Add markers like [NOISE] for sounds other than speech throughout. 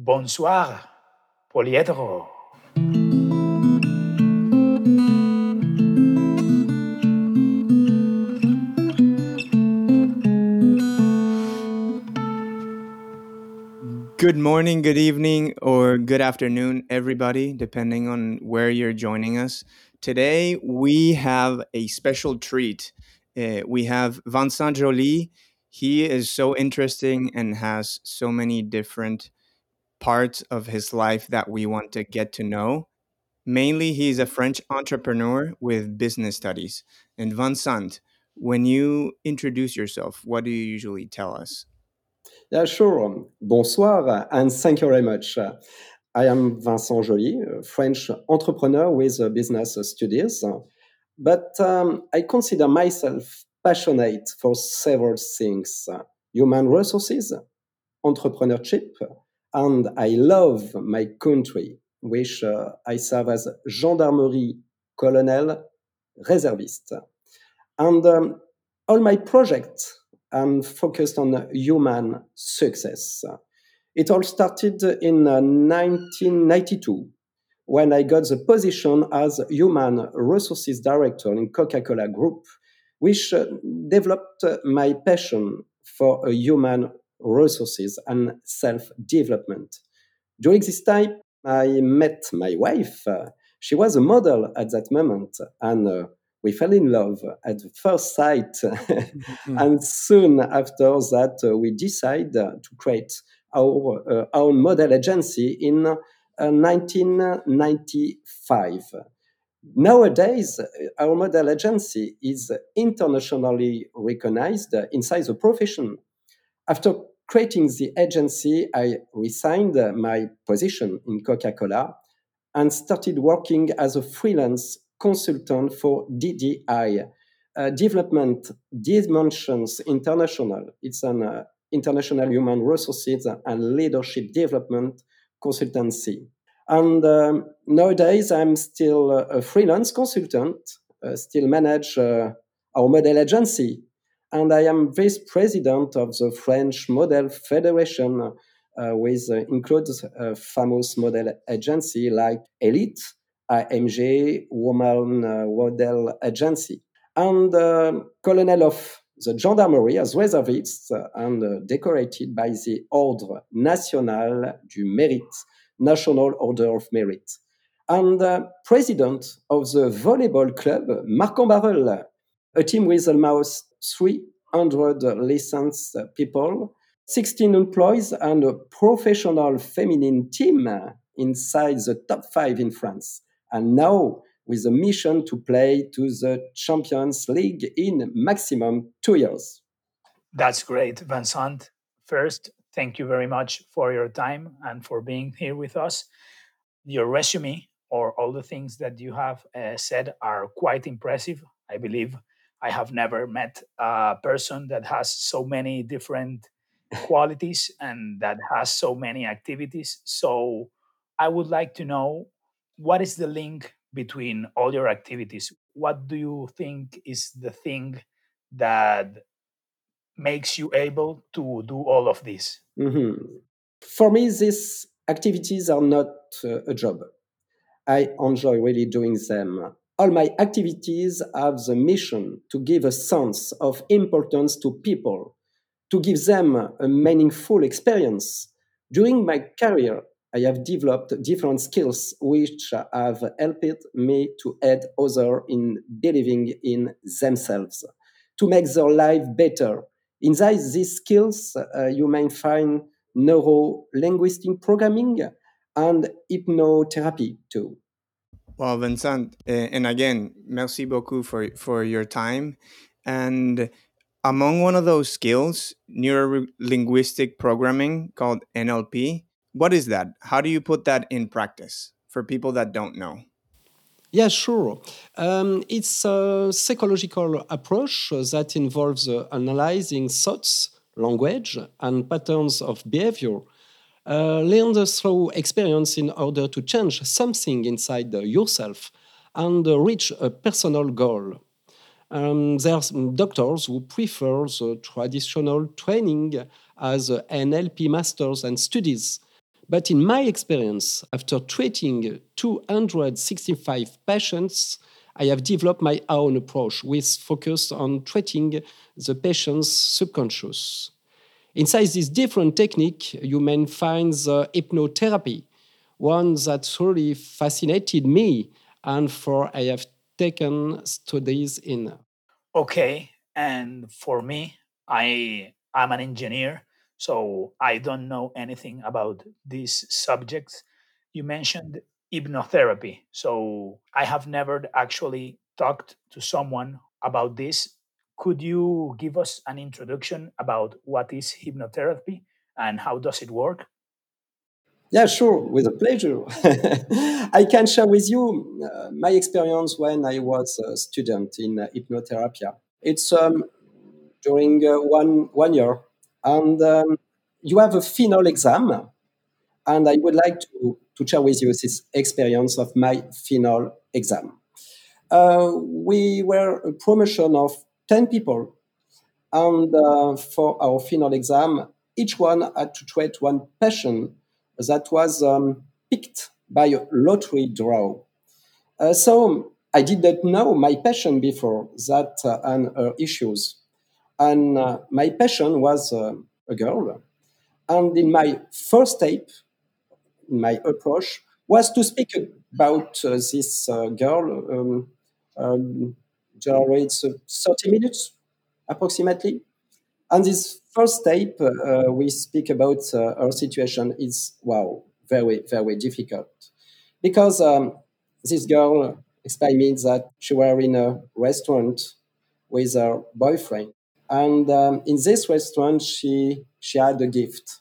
Bonsoir, Poliedro. Good morning, good evening, or good afternoon, everybody, depending on where you're joining us. Today, we have a special treat. Uh, we have Vincent Joly. He is so interesting and has so many different parts of his life that we want to get to know. Mainly, he's a French entrepreneur with business studies. And Vincent, when you introduce yourself, what do you usually tell us? Yeah, sure. Bonsoir, and thank you very much. I am Vincent Joly, French entrepreneur with business studies, but um, I consider myself passionate for several things human resources, entrepreneurship, and I love my country, which uh, I serve as gendarmerie colonel reservist. And um, all my projects are focused on human success. It all started in 1992 uh, when I got the position as Human Resources Director in Coca Cola Group, which uh, developed my passion for human resources and self development. During this time, I met my wife. she was a model at that moment, and uh, we fell in love at first sight. [LAUGHS] mm-hmm. And soon after that, uh, we decided to create our uh, own model agency in 1995. Uh, Nowadays, uh, our model agency is internationally recognized inside the profession. After creating the agency, I resigned my position in Coca Cola and started working as a freelance consultant for DDI, uh, Development Dimensions International. It's an uh, international human resources and leadership development consultancy. And um, nowadays, I'm still a freelance consultant, uh, still manage uh, our model agency. And I am vice president of the French Model Federation, uh, with uh, includes a famous model agency like Elite, AMG, Woman uh, Model Agency. And uh, Colonel of the Gendarmerie as reservist and uh, decorated by the Ordre National du Mérite, National Order of Merit. And uh, president of the volleyball club, Marc Barrel, a team with almost 300 licensed people, 16 employees, and a professional feminine team inside the top five in France and now with a mission to play to the Champions League in maximum two years. That's great, Vincent. First, thank you very much for your time and for being here with us. Your resume or all the things that you have uh, said are quite impressive. I believe I have never met a person that has so many different qualities and that has so many activities. So I would like to know what is the link between all your activities? What do you think is the thing that makes you able to do all of this? Mm-hmm. For me, these activities are not uh, a job. I enjoy really doing them. All my activities have the mission to give a sense of importance to people, to give them a meaningful experience. During my career, I have developed different skills which have helped me to aid others in believing in themselves, to make their life better. Inside these skills, uh, you may find neuro linguistic programming and hypnotherapy too. Well, Vincent, uh, and again, merci beaucoup for, for your time. And among one of those skills, neuro linguistic programming called NLP, what is that? How do you put that in practice for people that don't know? Yeah, sure. Um, it's a psychological approach that involves uh, analyzing thoughts, language, and patterns of behavior uh, learned through experience in order to change something inside yourself and uh, reach a personal goal. Um, there are doctors who prefer the traditional training as NLP masters and studies But in my experience, after treating 265 patients, I have developed my own approach with focus on treating the patient's subconscious. Inside this different technique, you may find the hypnotherapy, one that really fascinated me and for I have taken studies in. Okay, and for me, I am an engineer, so I don't know anything about these subjects. You mentioned hypnotherapy, so I have never actually talked to someone about this could you give us an introduction about what is hypnotherapy and how does it work? Yeah, sure, with a pleasure. [LAUGHS] I can share with you uh, my experience when I was a student in uh, hypnotherapy. It's um, during uh, one one year, and um, you have a final exam, and I would like to, to share with you this experience of my final exam. Uh, we were a promotion of 10 people. And uh, for our final exam, each one had to treat one patient that was um, picked by a lottery draw. Uh, so I did not know my patient before that uh, and her issues. And uh, my patient was uh, a girl. And in my first tape, my approach was to speak about uh, this uh, girl um, um, generates 30 minutes approximately. And this first tape, uh, we speak about uh, our situation is, wow, very, very difficult. Because um, this girl explained me that she were in a restaurant with her boyfriend. And um, in this restaurant, she, she had a gift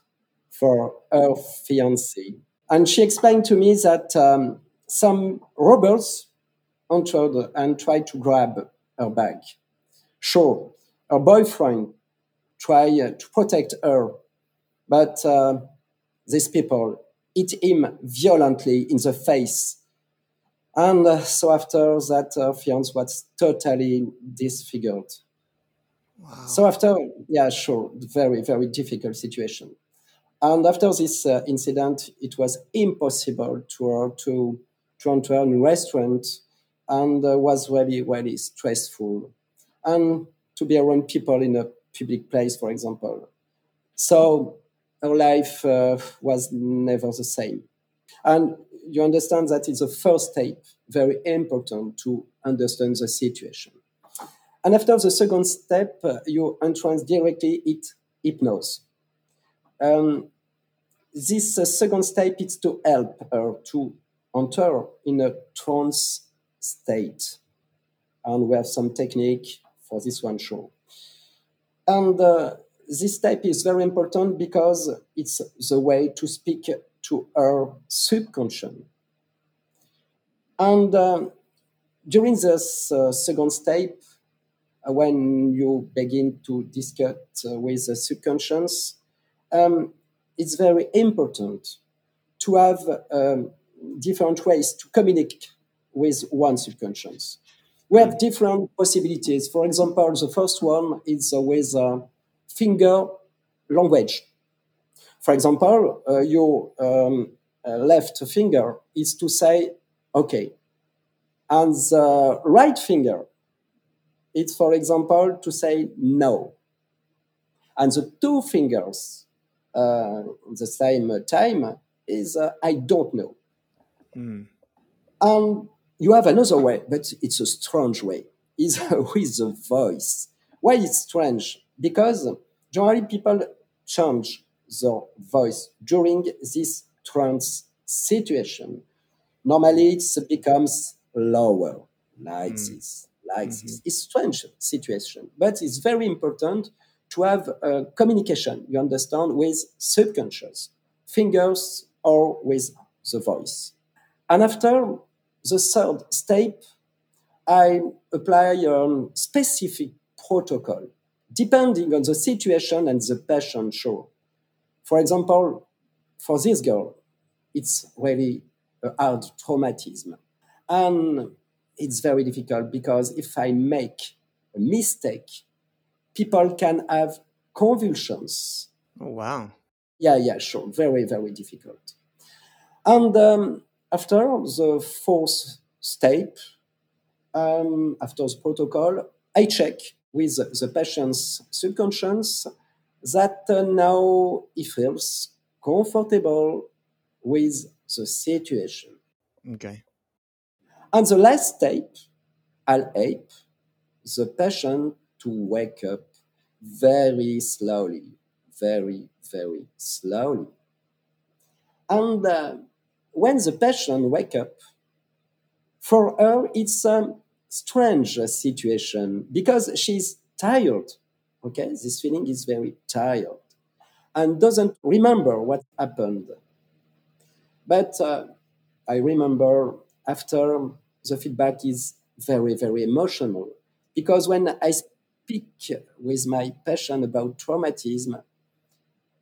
for her fiancé. And she explained to me that um, some robbers entered and tried to grab her bag. Sure, her boyfriend tried to protect her, but uh, these people hit him violently in the face. And uh, so after that, her fiance was totally disfigured. Wow. So after, yeah, sure, very, very difficult situation. And after this uh, incident, it was impossible to her to, to enter a restaurant and uh, was really, really stressful. And to be around people in a public place, for example. So her life uh, was never the same. And you understand that it's the first step, very important to understand the situation. And after the second step, uh, you entrance directly it hypnosis. Um, this uh, second step is to help her to enter in a trance state. And we have some technique for this one show. And uh, this type is very important because it's the way to speak to our subconscious. And uh, during this uh, second step, uh, when you begin to discuss uh, with the subconscious, um, it's very important to have um, different ways to communicate with one subconscious. We have different possibilities. For example, the first one is with uh, finger language. For example, uh, your um, uh, left finger is to say, okay. And the right finger, is, for example, to say no. And the two fingers, uh, the same time, is uh, I don't know. Mm. And you have another way, but it's a strange way, is [LAUGHS] with the voice. Why it's strange? Because generally people change their voice during this trance situation. Normally it becomes lower, like mm. this, like mm-hmm. this. It's strange situation, but it's very important to have a communication, you understand, with subconscious, fingers or with the voice. And after the third step, I apply a specific protocol depending on the situation and the patient show. For example, for this girl, it's really a hard traumatism. And it's very difficult because if I make a mistake, people can have convulsions. Oh, wow. Yeah, yeah, sure. Very, very difficult. And um, after the fourth step, um, after the protocol, I check with the patient's subconscious that uh, now he feels comfortable with the situation. Okay. And the last step, I'll help the patient to wake up very slowly, very, very slowly. And uh, when the patient wake up, for her it's a strange situation because she's tired. Okay, this feeling is very tired and doesn't remember what happened. But uh, I remember after the feedback is very, very emotional because when I speak with my patient about traumatism,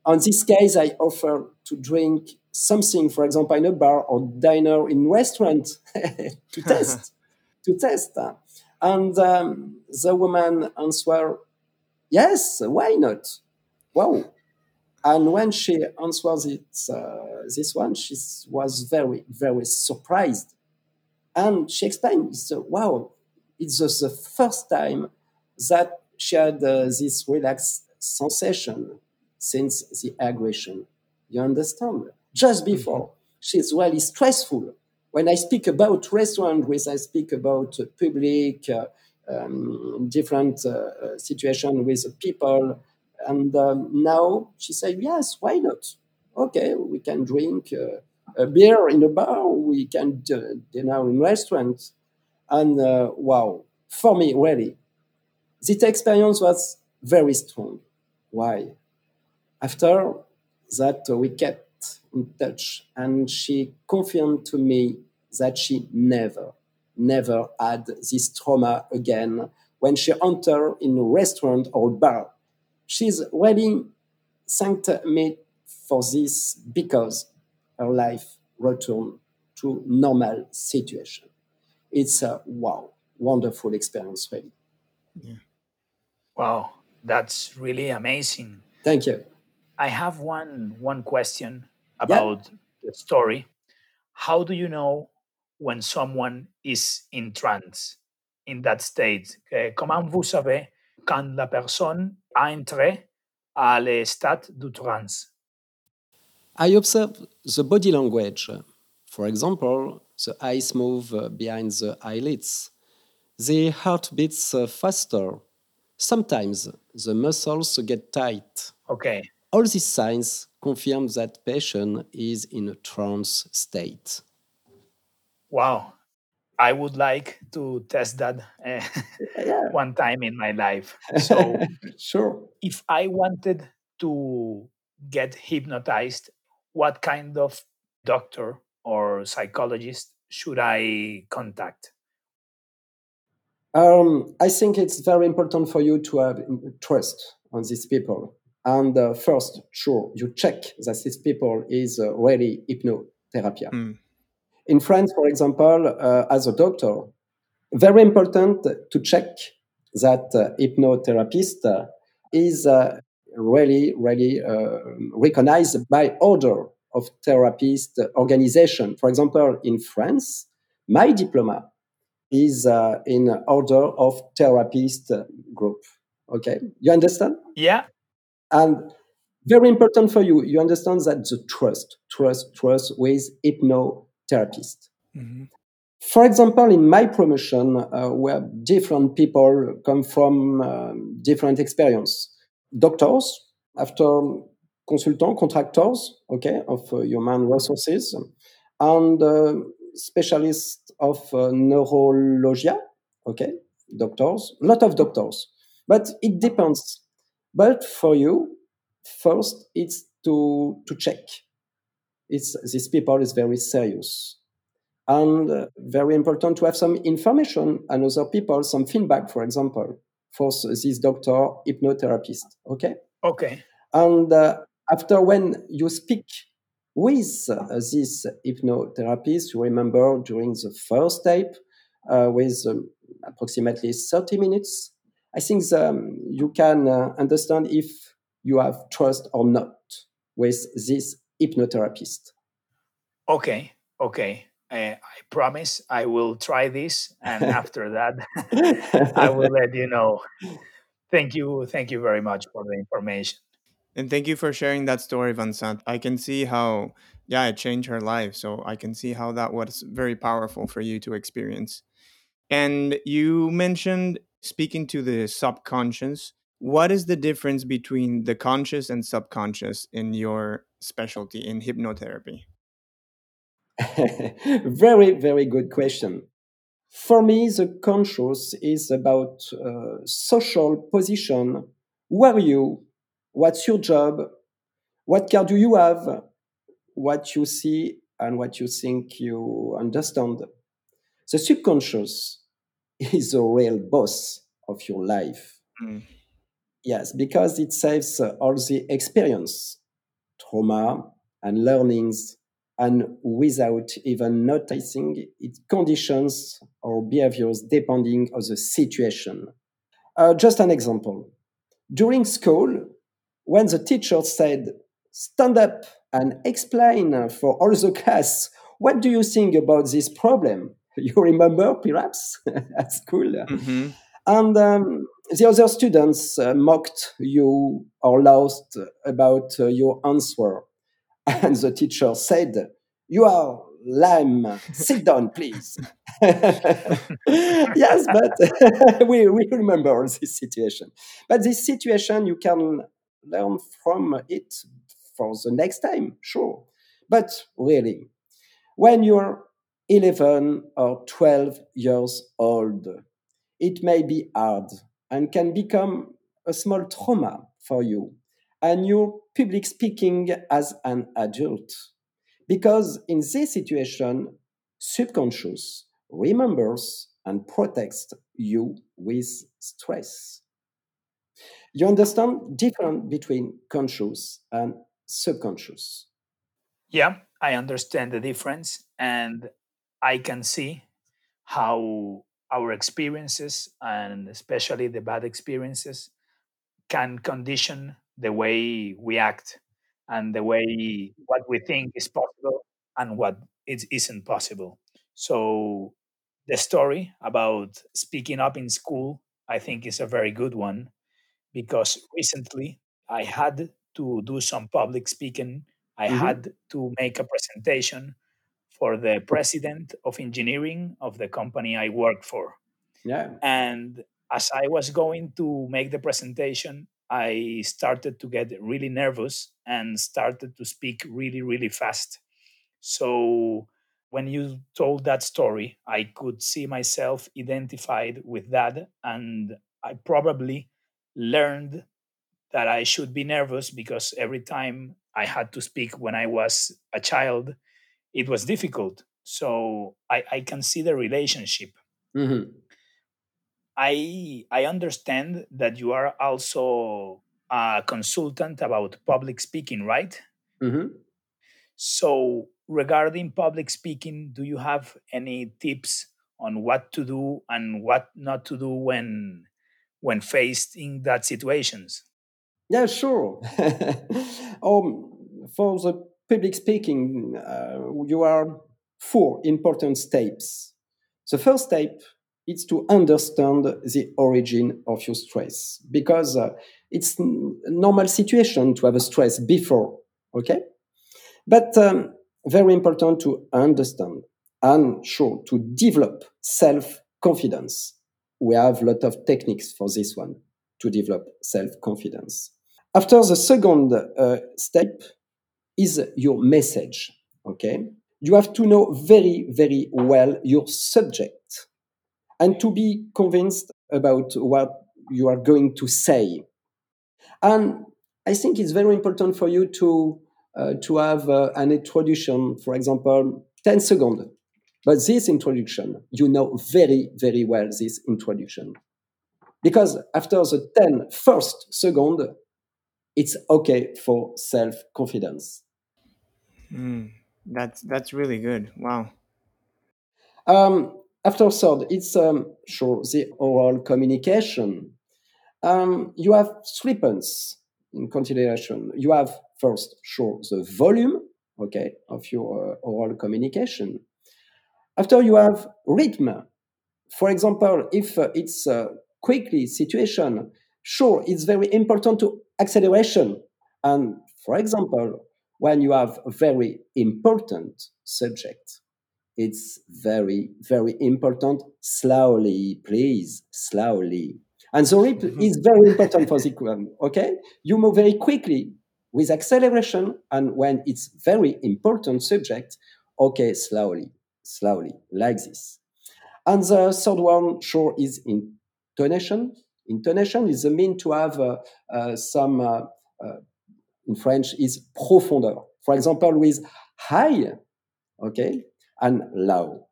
on this case, I offer to drink something, for example, in a bar or diner in restaurant [LAUGHS] to test, [LAUGHS] to test. And um, the woman answered, "Yes, why not? Wow, and when she answered it, uh, this one, she was very, very surprised. And she explained, so, wow, it's just the first time that she had uh, this relaxed sensation since the aggression. You understand? Just mm-hmm. before, she's really stressful. When I speak about restaurant, when I speak about public, uh, um, different uh, uh situation with people, and um, now she said, yes, why not? Okay, we can drink uh, a beer in a bar, we can uh, dinner in restaurants. And uh, wow, for me, really, this experience was very strong. Why? After that, we kept in touch, and she confirmed to me that she never, never had this trauma again when she entered in a restaurant or bar she's really thanked me for this because her life returned to normal situation. It's a wow, wonderful experience, really. Yeah. Wow, that's really amazing. Thank you. I have one one question about yeah. the story. How do you know when someone is in trance, in that state? Comment vous savez quand la personne a entré à l'état de trance. I observe the body language. For example, the eyes move behind the eyelids. The heart beats uh, faster. Sometimes the muscles get tight. Okay. All these signs confirm that patient is in a trance state. Wow. I would like to test that uh, [LAUGHS] yeah. one time in my life. [LAUGHS] So, sure. If I wanted to get hypnotized, what kind of doctor or psychologist should I contact? Um, I think it's very important for you to have trust on these people. And uh, first, sure, you check that these people is uh, really hypnotherapy. Mm in France, for example, uh, as a doctor, very important to check that uh, hypnotherapist is uh, really, really uh, recognized by order of therapist organization. For example, in France, my diploma is uh, in order of therapist group. Okay, you understand? Yeah. And very important for you, you understand that the trust, trust, trust with hypnotherapist. Mm-hmm. For example, in my promotion, uh, where different people come from uh, different experience, doctors, after consultants, contractors, okay, of uh, human resources, and uh, specialists of uh, neurology, okay, doctors, a lot of doctors, but it depends. But for you, first, it's to to check. It's these people is very serious. And uh, very important to have some information and other people some feedback for example for this doctor hypnotherapist okay? Okay. And uh, after when you speak with uh, this hypnotherapist you remember during the first step uh, with um, approximately 30 minutes i think the, um, you can uh, understand if you have trust or not with this hypnotherapist. Okay, okay. Uh, I promise I will try this, and [LAUGHS] after that, [LAUGHS] I will let you know. Thank you, thank you very much for the information. And thank you for sharing that story, Vincent. I can see how, yeah, it changed her life. So I can see how that was very powerful for you to experience. And you mentioned speaking to the subconscious. What is the difference between the conscious and subconscious in your specialty in hypnotherapy? [LAUGHS] very, very good question. For me, the conscious is about uh, social position. Who are you? What's your job? What car do you have? What you see and what you think you understand. The subconscious is the real boss of your life. Mm. Yes, because it saves uh, all the experience, trauma, and learnings and without even noticing it conditions our behaviors depending on the situation. Uh, just an example. During school, when the teacher said, stand up and explain for all the class, what do you think about this problem? [LAUGHS] You remember, perhaps, [LAUGHS] at school? Mm-hmm. And um, the other students uh, mocked you or laughed about uh, your answer. [LAUGHS] And the teacher said, You are lame. Sit down, please. yes, but we, we remember this situation. But this situation, you can learn from it for the next time, sure. But really, when you're 11 or 12 years old, it may be hard and can become a small trauma for you and your public speaking as an adult. Because in this situation, subconscious remembers and protects you with stress. You understand difference between conscious and subconscious. Yeah, I understand the difference and I can see how our experiences and especially the bad experiences can condition the way we act and the way what we think is possible and what it isn't possible. So the story about speaking up in school, I think is a very good one because recently I had to do some public speaking. I mm-hmm. had to make a presentation for the president of engineering of the company I work for. Yeah. And as I was going to make the presentation, I started to get really nervous and started to speak really, really fast. So when you told that story, I could see myself identified with that. And I probably learned that I should be nervous because every time I had to speak when I was a child, it was difficult. So I, I can see the relationship. Mm-hmm. I I understand that you are also a consultant about public speaking, right? Mm-hmm. So regarding public speaking, do you have any tips on what to do and what not to do when when faced in that situations? Yeah, sure. [LAUGHS] um, for the public speaking, uh, you are four important steps. The first step is to understand the origin of your stress because uh, it's a normal situation to have a stress before, okay? But um, very important to understand and sure to develop self confidence. We have a lot of techniques for this one to develop self confidence. After the second uh, step, is your message. Okay. You have to know very, very well your subject and to be convinced about what you are going to say. And I think it's very important for you to, uh, to have uh, an introduction, for example, 10 seconds. But this introduction, you know very, very well this introduction. Because after the 10 first second, it's okay for self confidence. Mm, that's that's really good. Wow. Um, after third, it's um, sure the oral communication. Um, you have three points in consideration. You have first, sure, the volume okay, of your uh, oral communication. After you have rhythm. For example, if uh, it's a quickly situation, sure, it's very important to acceleration. And for example, when you have a very important subject, it's very, very important. Slowly, please, slowly. And the rip mm-hmm. is very important for the one. Okay, you move very quickly with acceleration, and when it's very important subject, okay, slowly, slowly, like this. And the third one, sure, is intonation. Intonation is the mean to have uh, uh, some, uh, uh in French, is profondeur. For example, with high, okay, and low.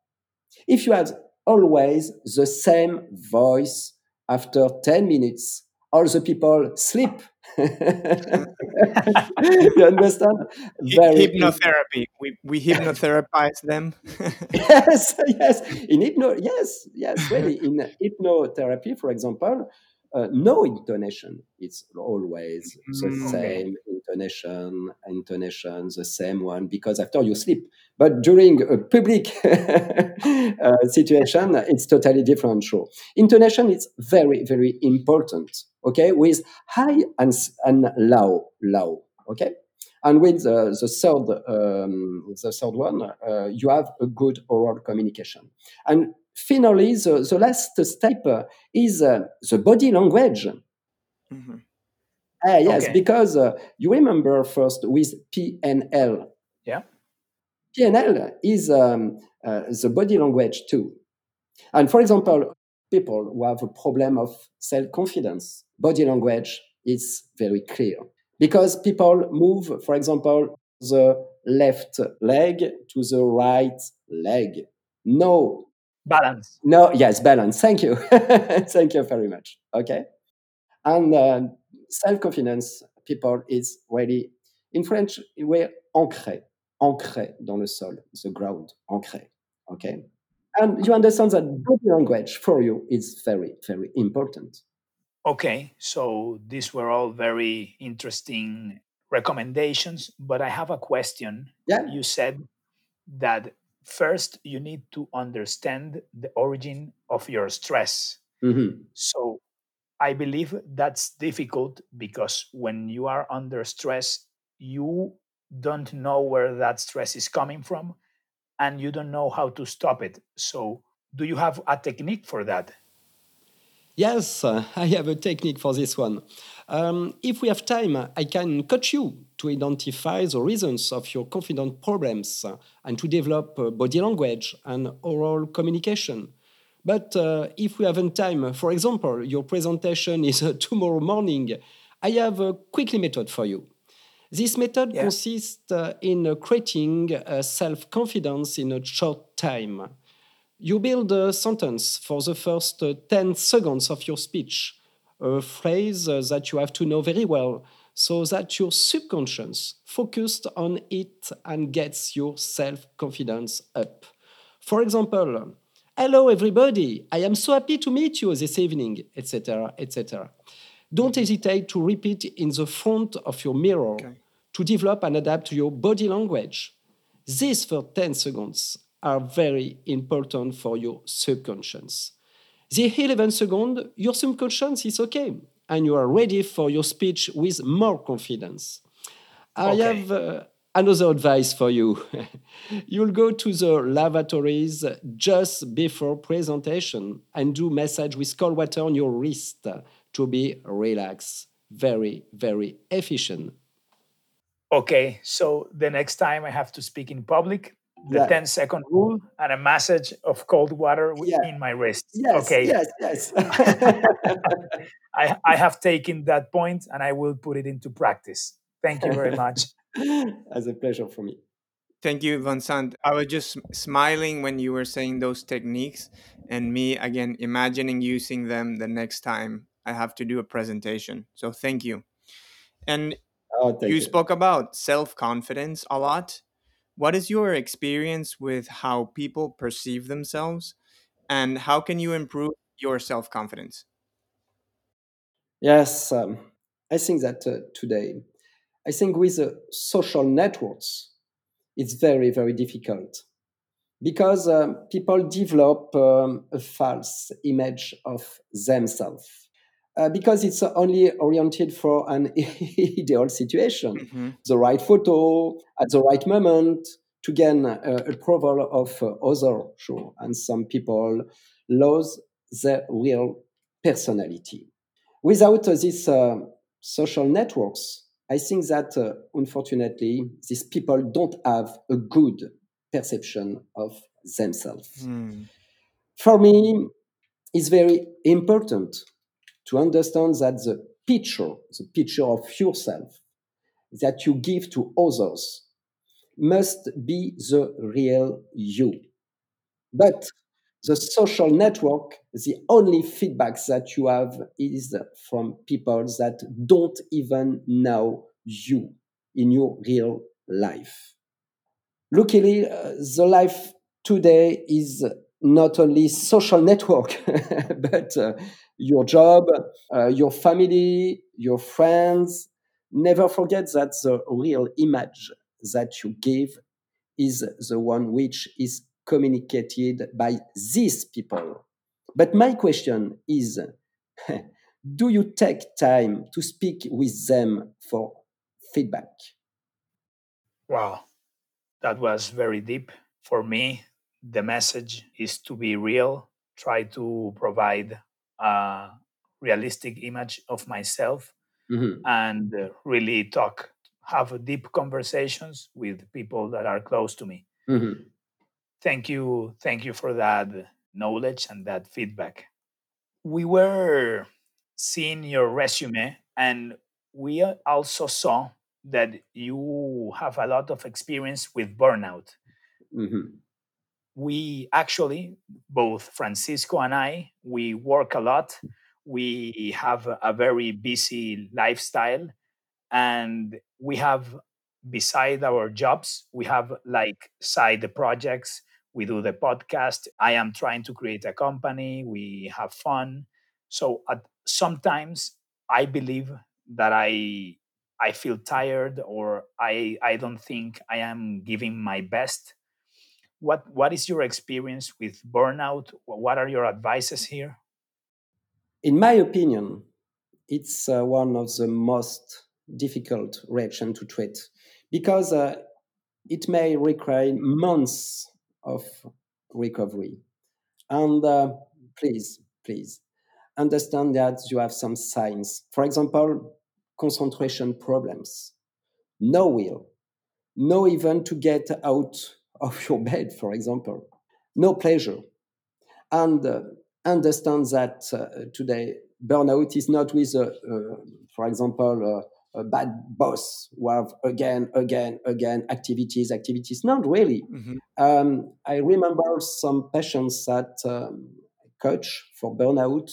If you have always the same voice after 10 minutes, all the people sleep. [LAUGHS] you understand? Very hypnotherapy. We, we hypnotherapize them. [LAUGHS] [LAUGHS] yes, yes. In hypno, yes, yes, really. In hypnotherapy, for example, uh, no intonation. It's always the mm, same intonation, intonation, the same one, because after you sleep. But during a public [LAUGHS] uh, situation, it's totally different. Sure, intonation is very, very important. Okay, with high and and low, low. Okay, and with the, the third, um, the third one, uh, you have a good oral communication. And finally, the, the last step is uh, the body language. Mm-hmm. Ah, yes, okay. because uh, you remember first with PNL. Yeah. PNL is um, uh, the body language too. And for example, people who have a problem of self confidence, body language is very clear because people move, for example, the left leg to the right leg. No balance. No, yes, balance. Thank you. [LAUGHS] Thank you very much. Okay. And uh, self confidence, people is really, in French, we're ancré, ancré dans le sol, the ground, ancré. Okay. And you understand that body language for you is very, very important. Okay. So these were all very interesting recommendations, but I have a question. Yeah. You said that first you need to understand the origin of your stress. Mm-hmm. So I believe that's difficult because when you are under stress, you don't know where that stress is coming from and you don't know how to stop it. So, do you have a technique for that? Yes, uh, [LAUGHS] I have a technique for this one. Um, if we have time, I can coach you to identify the reasons of your confident problems uh, and to develop uh, body language and oral communication. But uh, if we haven't time, for example, your presentation is uh, tomorrow morning, I have a quickly method for you. This method yeah. consists uh, in creating self confidence in a short time. You build a sentence for the first uh, 10 seconds of your speech, a phrase uh, that you have to know very well, so that your subconscious focused on it and gets your self confidence up. For example, hello everybody, I am so happy to meet you this evening, etc., etc. Don't hesitate to repeat in the front of your mirror okay. to develop and adapt to your body language. These for 10 seconds are very important for your subconscious. The 11 second, your subconscious is okay, and you are ready for your speech with more confidence. I okay. have uh, another advice for you. [LAUGHS] You'll go to the lavatories just before presentation and do massage with cold water on your wrist to be relaxed. Very, very efficient. Okay, so the next time I have to speak in public, the yeah. 10 second rule and a massage of cold water yeah. in my wrist. Yes, okay. Yes, yes. [LAUGHS] I, I have taken that point and I will put it into practice. Thank you very [LAUGHS] much. [LAUGHS] As a pleasure for me. Thank you, Vincent. I was just smiling when you were saying those techniques, and me again imagining using them the next time I have to do a presentation. So thank you. And oh, you, you spoke about self confidence a lot. What is your experience with how people perceive themselves and how can you improve your self confidence? Yes, um, I think that uh, today, I think with uh, social networks, it's very, very difficult because um, people develop um, a false image of themselves. Uh, because it's only oriented for an [LAUGHS] ideal situation, mm-hmm. the right photo at the right moment to gain uh, approval of uh, other. Sure, and some people lose their real personality. Without uh, these uh, social networks, I think that uh, unfortunately, these people don't have a good perception of themselves. Mm. For me, it's very important to understand that the picture, the picture of yourself that you give to others must be the real you. But the social network, the only feedback that you have is from people that don't even know you in your real life. Luckily, uh, the life today is not only social network, [LAUGHS] but uh, your job, uh, your family, your friends. Never forget that the real image that you give is the one which is communicated by these people. But my question is [LAUGHS] do you take time to speak with them for feedback? Wow, that was very deep. For me, the message is to be real, try to provide a realistic image of myself, mm-hmm. and uh, really talk, have deep conversations with people that are close to me. Mm-hmm. Thank you. Thank you for that knowledge and that feedback. We were seeing your resume and we also saw that you have a lot of experience with burnout. Mm-hmm. We actually, both Francisco and I, we work a lot. We have a very busy lifestyle and we have beside our jobs we have like side projects we do the podcast. I am trying to create a company. We have fun. So at, sometimes i believe that i i feel tired or i i don't think i am giving my best. What what is your experience with burnout? What are your advices here? In my opinion it's uh, one of the most difficult reaction to treat because uh, it may require months of recovery. And uh, please, please understand that you have some signs. For example, concentration problems, no will, no even to get out of your bed, for example, no pleasure. And uh, understand that uh, today burnout is not with, uh, uh, for example, uh, bad boss who have again, again, again activities, activities. Not really. Mm-hmm. Um, I remember some patients that um, coach for burnout.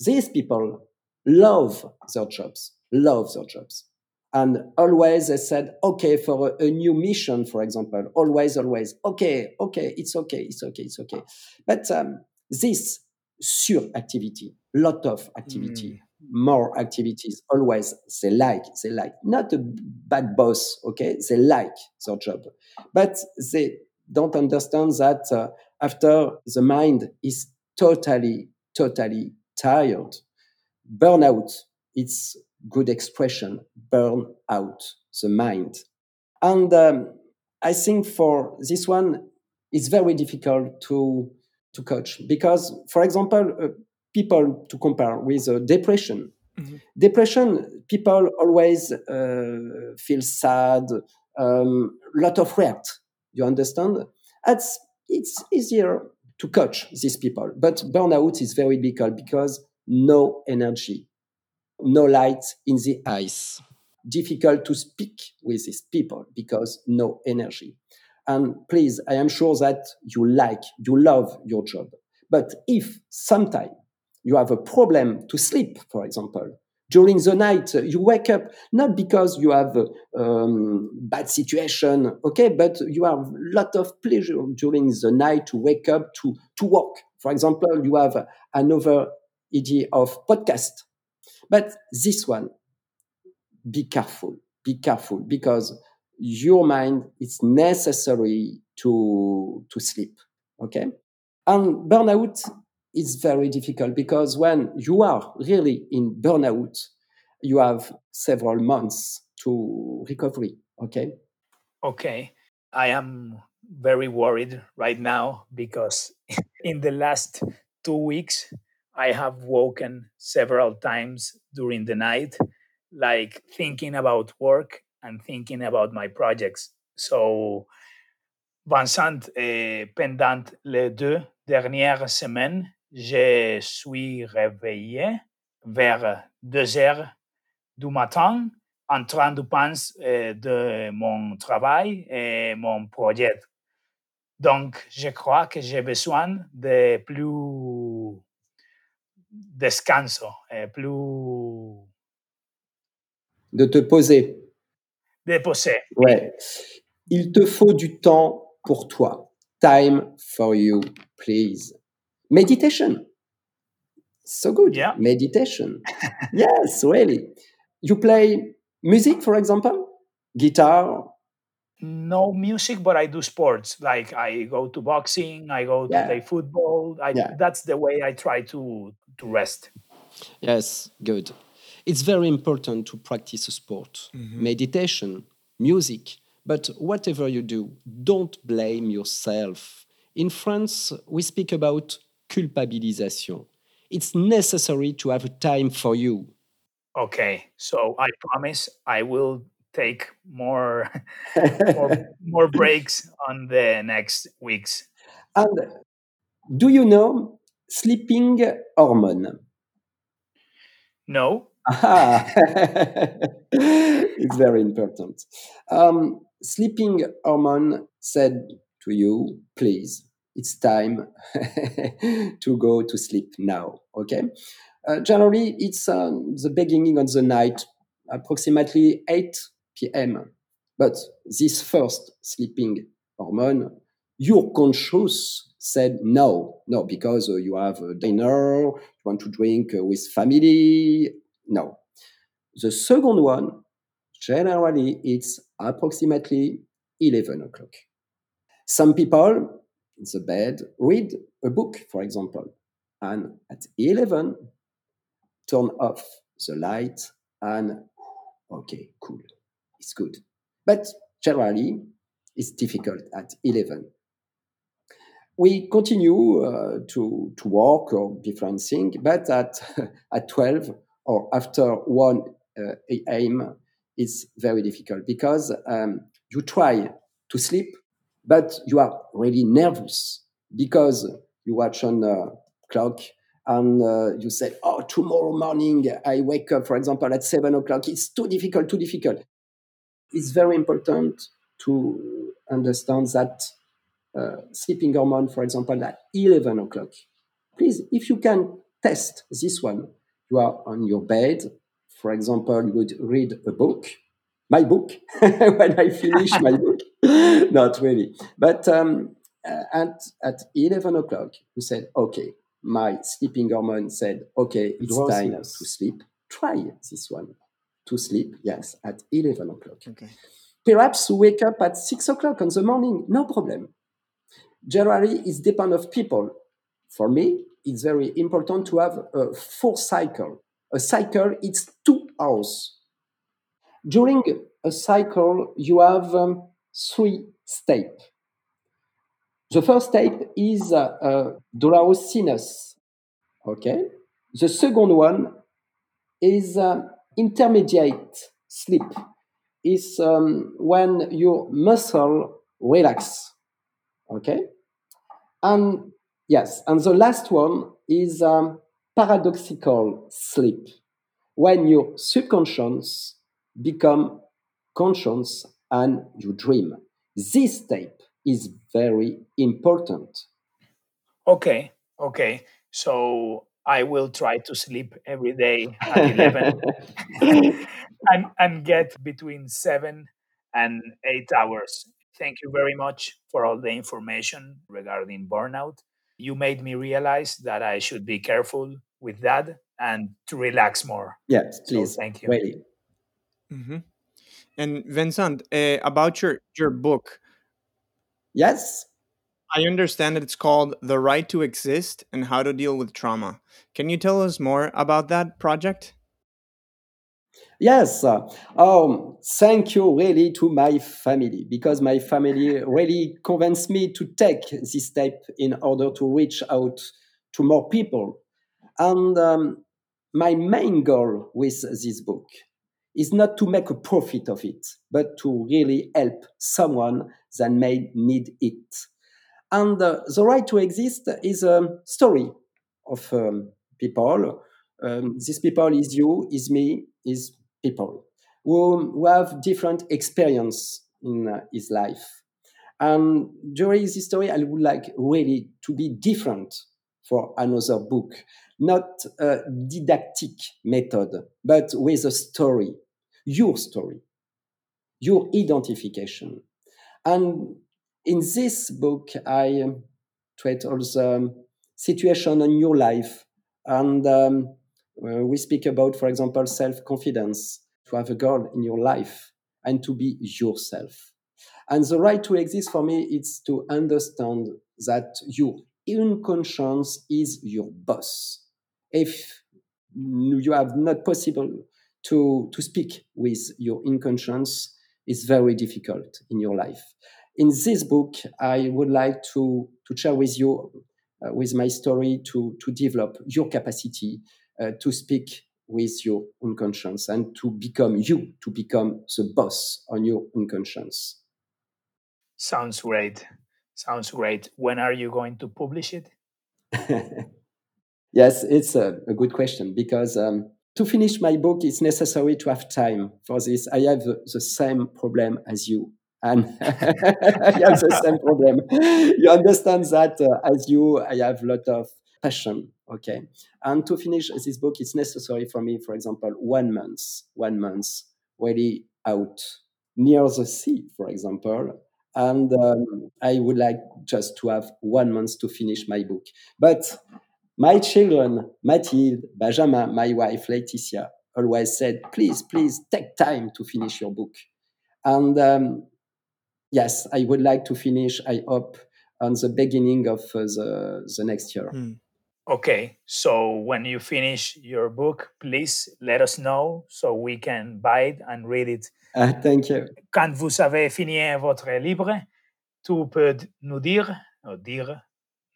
These people love their jobs, love their jobs. And always they said, okay, for a, a new mission, for example, always, always, okay, okay, it's okay, it's okay, it's okay. But um, this sur activity, lot of activity, mm more activities. Always they like they like. Not a bad boss okay? They like their job. But they don't understand that uh, after the mind is totally totally tired burnout it's good expression burn out the mind. And um, i think for this one it's very difficult to to coach because for example uh, people to compare with uh, depression. Mm-hmm. Depression, people always uh, feel sad, um, lot of regret. You understand? It's it's easier to coach these people, but burnout is very difficult because no energy, no light in the eyes. Difficult to speak with these people because no energy. And please, I am sure that you like, you love your job. But if sometime you have a problem to sleep, for example. During the night, you wake up not because you have a um, bad situation, okay, but you have a lot of pleasure during the night to wake up to, to work. For example, you have another idea of podcast. But this one, be careful, be careful, because your mind is necessary to to sleep. Okay, and burnout is very difficult because when you are really in burnout, you have several months to recovery. Okay. Okay. I am very worried right now because [LAUGHS] in the last two weeks, I have woken several times during the night, like thinking about work and thinking about my projects. So, Vincent, eh, pendant les deux dernières semaines, je suis réveillé vers 2 heures du matin en train de penser euh, de mon travail et mon projet. Donc, je crois que j'ai besoin de plus descanso, et plus... De te poser. De poser. Ouais. Il te faut du temps pour toi. Time for you, please. Meditation. So good. Yeah. Meditation. [LAUGHS] yes, really. You play music, for example? Guitar? No music, but I do sports. Like I go to boxing, I go to Yeah. play football. I, Yeah. That's the way I try to to rest. Yes, good. It's very important to practice a sport, mm-hmm. meditation, music, but whatever you do, don't blame yourself. In France, we speak about culpabilisation. It's necessary to have time for you. Okay, so I promise I will take more [LAUGHS] more, more breaks on the next weeks. And do you know sleeping hormone? No, Aha. [LAUGHS] it's very important. Um, sleeping hormone said to you, please, it's time [LAUGHS] to go to sleep now. Okay. Uh, generally, it's um, the beginning of the night, approximately 8 p.m. But this first sleeping hormone, your conscious said no, no, because uh, you have a dinner, you want to drink uh, with family. No. The second one, generally, it's approximately 11 o'clock. Some people in the bed read a book, for example, and at 11, turn off the light and okay, cool, it's good. But generally, it's difficult at 11 we continue uh, to, to work or different thing, but at, [LAUGHS] at 12 or after 1 uh, a.m., it's very difficult because um, you try to sleep, but you are really nervous because you watch on the clock and uh, you say, oh, tomorrow morning I wake up, for example, at 7 o'clock. It's too difficult, too difficult. It's very important to understand that uh, sleeping hormone, for example, at 11 o'clock. Please, if you can test this one, you are on your bed. For example, you would read a book, my book, [LAUGHS] when I finish my. [LAUGHS] Not really. But um, uh, at, at 11 o'clock, you said, okay, my sleeping hormone said, okay, it's time to sleep. Try this one. To sleep, yes, at 11 o'clock. Okay. Perhaps you wake up at 6 o'clock in the morning, no problem generally it depends of people. For me, it's very important to have a full cycle. A cycle is two hours. During a cycle, you have um, three steps. The first step is uh, uh, drowsiness. Okay. The second one is uh, intermediate sleep. Is um, when your muscle relax. Okay. And yes, and the last one is um, paradoxical sleep, when your subconscious become conscious and you dream. This step is very important. okay, okay. So I will try to sleep every day at 11 [LAUGHS] and, and get between seven and eight hours. Thank you very much for all the information regarding burnout. You made me realize that I should be careful with that and to relax more. yes, So please. thank you. Really. hmm And Vincent, uh, about your your book. Yes. I understand that it's called The Right to Exist and How to Deal with Trauma. Can you tell us more about that project? Yes. Um, thank you really to my family because my family really convinced me to take this step in order to reach out to more people. And um, my main goal with this book is not to make a profit of it, but to really help someone that may need it. And uh, the right to exist is a story of um, people. Um, this people is you, is me, is people who, who have different experience in uh, his life. And during this story, I would like really to be different for another book, not a didactic method, but with a story, your story, your identification. And in this book, I um, treat all the um, situation in your life. And um, uh, we speak about, for example, self confidence, to have a girl in your life and to be yourself. And the right to exist for me is to understand that your unconscious is your boss. If you have not possible to, to speak with your unconscious, is very difficult in your life. In this book, I would like to, to share with you, uh, with my story, to, to develop your capacity uh, to speak with your unconscious and to become you, to become the boss on your unconscious. Sounds great. Sounds great. When are you going to publish it? [LAUGHS] yes, it's a, a, good question because um, to finish my book, it's necessary to have time for this. I have the, the same problem as you. And [LAUGHS] I have the same problem. You understand that uh, as you, I have a lot of passion. Okay. And to finish this book, it's necessary for me, for example, one month, one month really out near the sea, for example. And um, I would like just to have one month to finish my book. But my children, Mathilde, Benjamin, my wife, Laetitia, always said, please, please take time to finish your book. And um, yes, I would like to finish, I hope, on the beginning of uh, the, the next year. Hmm. Okay, so when you finish your book, please let us know so we can buy it and read it. Uh, thank you. Quand vous avez fini votre livre, tu peux nous dire, dire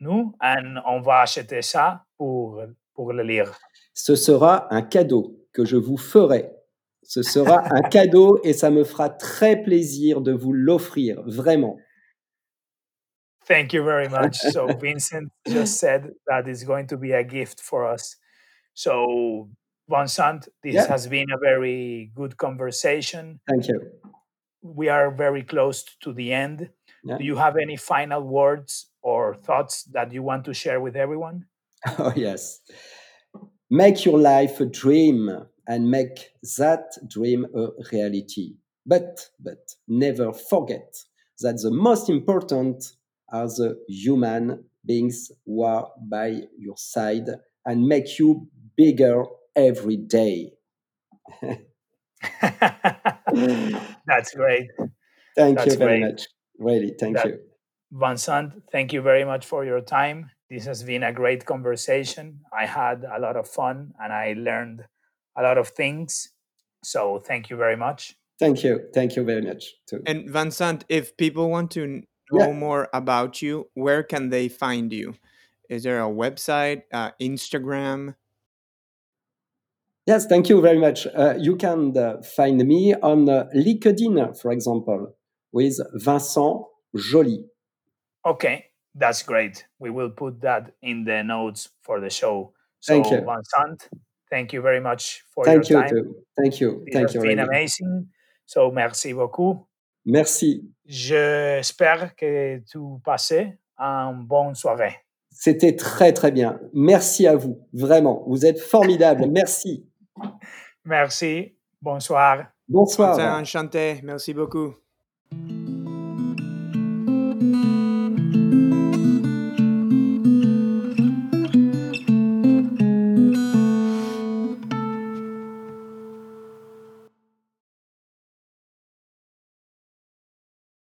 nous, et on va acheter ça pour, pour le lire. Ce sera un cadeau que je vous ferai. Ce sera un [LAUGHS] cadeau et ça me fera très plaisir de vous l'offrir, vraiment. Thank you very much. [LAUGHS] So Vincent just said that it's going to be a gift for us. So Vincent, this yeah. has been a very good conversation. Thank you. We are very close to the end. Yeah. Do you have any final words or thoughts that you want to share with everyone? [LAUGHS] Oh yes. Make your life a dream and make that dream a reality. But but never forget that the most important are the human beings who are by your side and make you bigger every day. [LAUGHS] That's great. Thank That's you very great. much. Really, thank that, you. Vincent, thank you very much for your time. This has been a great conversation. I had a lot of fun and I learned a lot of things. So thank you very much. Thank you. Thank you very much too. And Vincent, if people want to know yeah. more about you, where can they find you? Is there a website, uh, Instagram? Yes, thank you very much. Uh, you can uh, find me on uh, LinkedIn, for example, with Vincent Joly. Okay, that's great. We will put that in the notes for the show. So, thank you. Vincent, thank you very much for thank your you time. Too. Thank you. It thank has you. been amazing. So, merci beaucoup. Merci. J'espère que tu passais un bon soirée. C'était très très bien. Merci à vous, vraiment. Vous êtes formidable. [LAUGHS] Merci. Merci. Bonsoir. Bonsoir. Enchanté. Merci beaucoup.